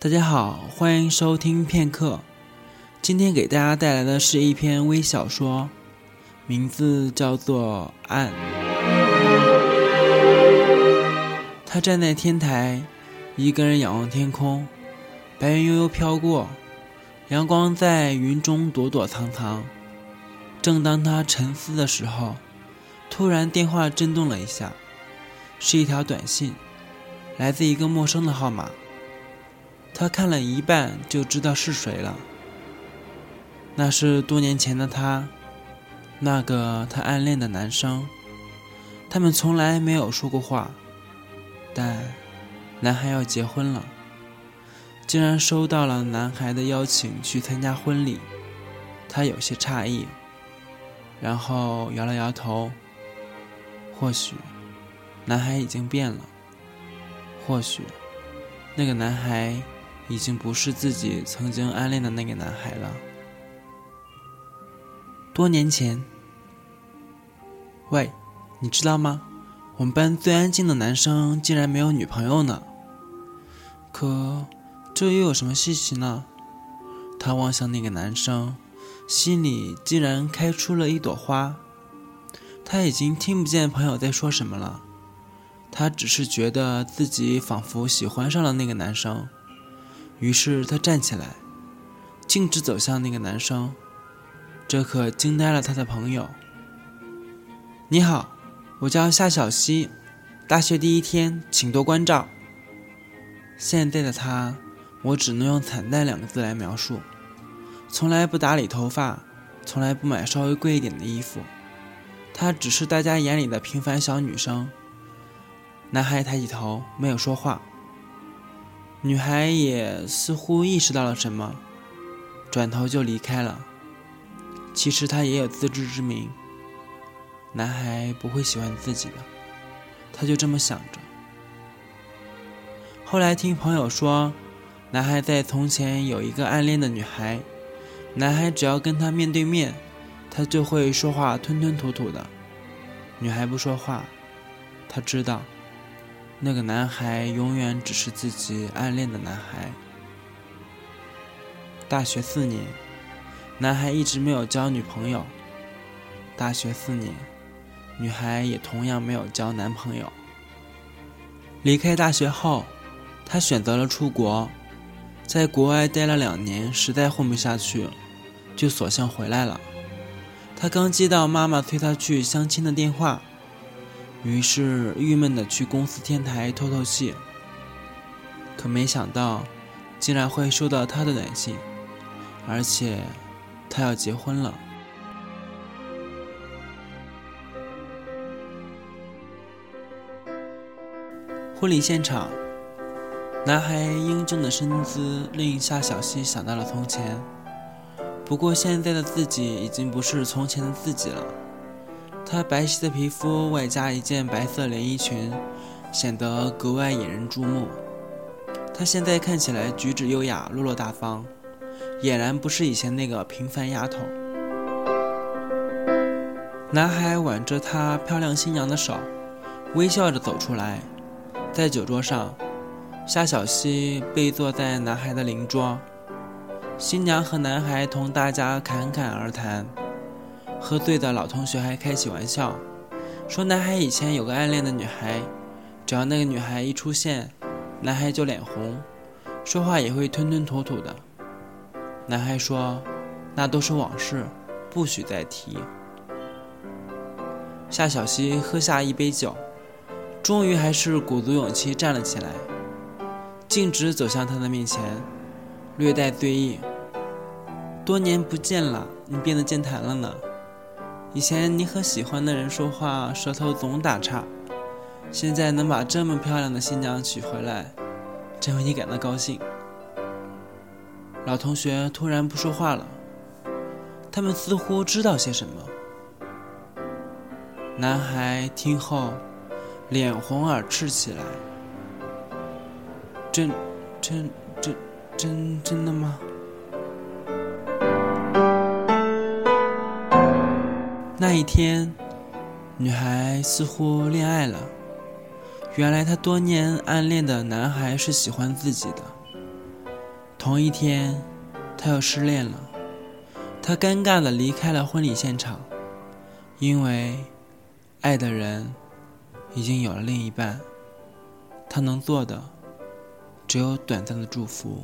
大家好，欢迎收听片刻。今天给大家带来的是一篇微小说，名字叫做《暗》。他站在天台，一个人仰望天空，白云悠悠飘过，阳光在云中躲躲藏藏。正当他沉思的时候，突然电话震动了一下，是一条短信，来自一个陌生的号码。他看了一半就知道是谁了。那是多年前的他，那个他暗恋的男生。他们从来没有说过话，但男孩要结婚了，竟然收到了男孩的邀请去参加婚礼。他有些诧异，然后摇了摇头。或许，男孩已经变了。或许，那个男孩。已经不是自己曾经暗恋的那个男孩了。多年前，喂，你知道吗？我们班最安静的男生竟然没有女朋友呢。可，这又有什么稀奇呢？他望向那个男生，心里竟然开出了一朵花。他已经听不见朋友在说什么了，他只是觉得自己仿佛喜欢上了那个男生。于是他站起来，径直走向那个男生，这可惊呆了他的朋友。你好，我叫夏小溪，大学第一天，请多关照。现在的他，我只能用惨淡两个字来描述。从来不打理头发，从来不买稍微贵一点的衣服，她只是大家眼里的平凡小女生。男孩抬起头，没有说话。女孩也似乎意识到了什么，转头就离开了。其实她也有自知之明，男孩不会喜欢自己的，她就这么想着。后来听朋友说，男孩在从前有一个暗恋的女孩，男孩只要跟她面对面，他就会说话吞吞吐吐的。女孩不说话，他知道。那个男孩永远只是自己暗恋的男孩。大学四年，男孩一直没有交女朋友。大学四年，女孩也同样没有交男朋友。离开大学后，他选择了出国，在国外待了两年，实在混不下去，就索性回来了。他刚接到妈妈催他去相亲的电话。于是，郁闷的去公司天台透透气。可没想到，竟然会收到他的短信，而且他要结婚了。婚礼现场，男孩英俊的身姿令夏小溪想到了从前。不过，现在的自己已经不是从前的自己了。她白皙的皮肤外加一件白色连衣裙，显得格外引人注目。她现在看起来举止优雅、落落大方，俨然不是以前那个平凡丫头。男孩挽着她漂亮新娘的手，微笑着走出来。在酒桌上，夏小溪背坐在男孩的邻桌，新娘和男孩同大家侃侃而谈。喝醉的老同学还开起玩笑，说男孩以前有个暗恋的女孩，只要那个女孩一出现，男孩就脸红，说话也会吞吞吐吐的。男孩说：“那都是往事，不许再提。”夏小溪喝下一杯酒，终于还是鼓足勇气站了起来，径直走向他的面前，略带醉意：“多年不见了，你变得健谈了呢。”以前你和喜欢的人说话，舌头总打岔，现在能把这么漂亮的新娘娶回来，真为你感到高兴。老同学突然不说话了，他们似乎知道些什么。男孩听后，脸红耳赤起来。真，真，真，真真的吗？那一天，女孩似乎恋爱了。原来她多年暗恋的男孩是喜欢自己的。同一天，她又失恋了。他尴尬的离开了婚礼现场，因为爱的人已经有了另一半。他能做的只有短暂的祝福。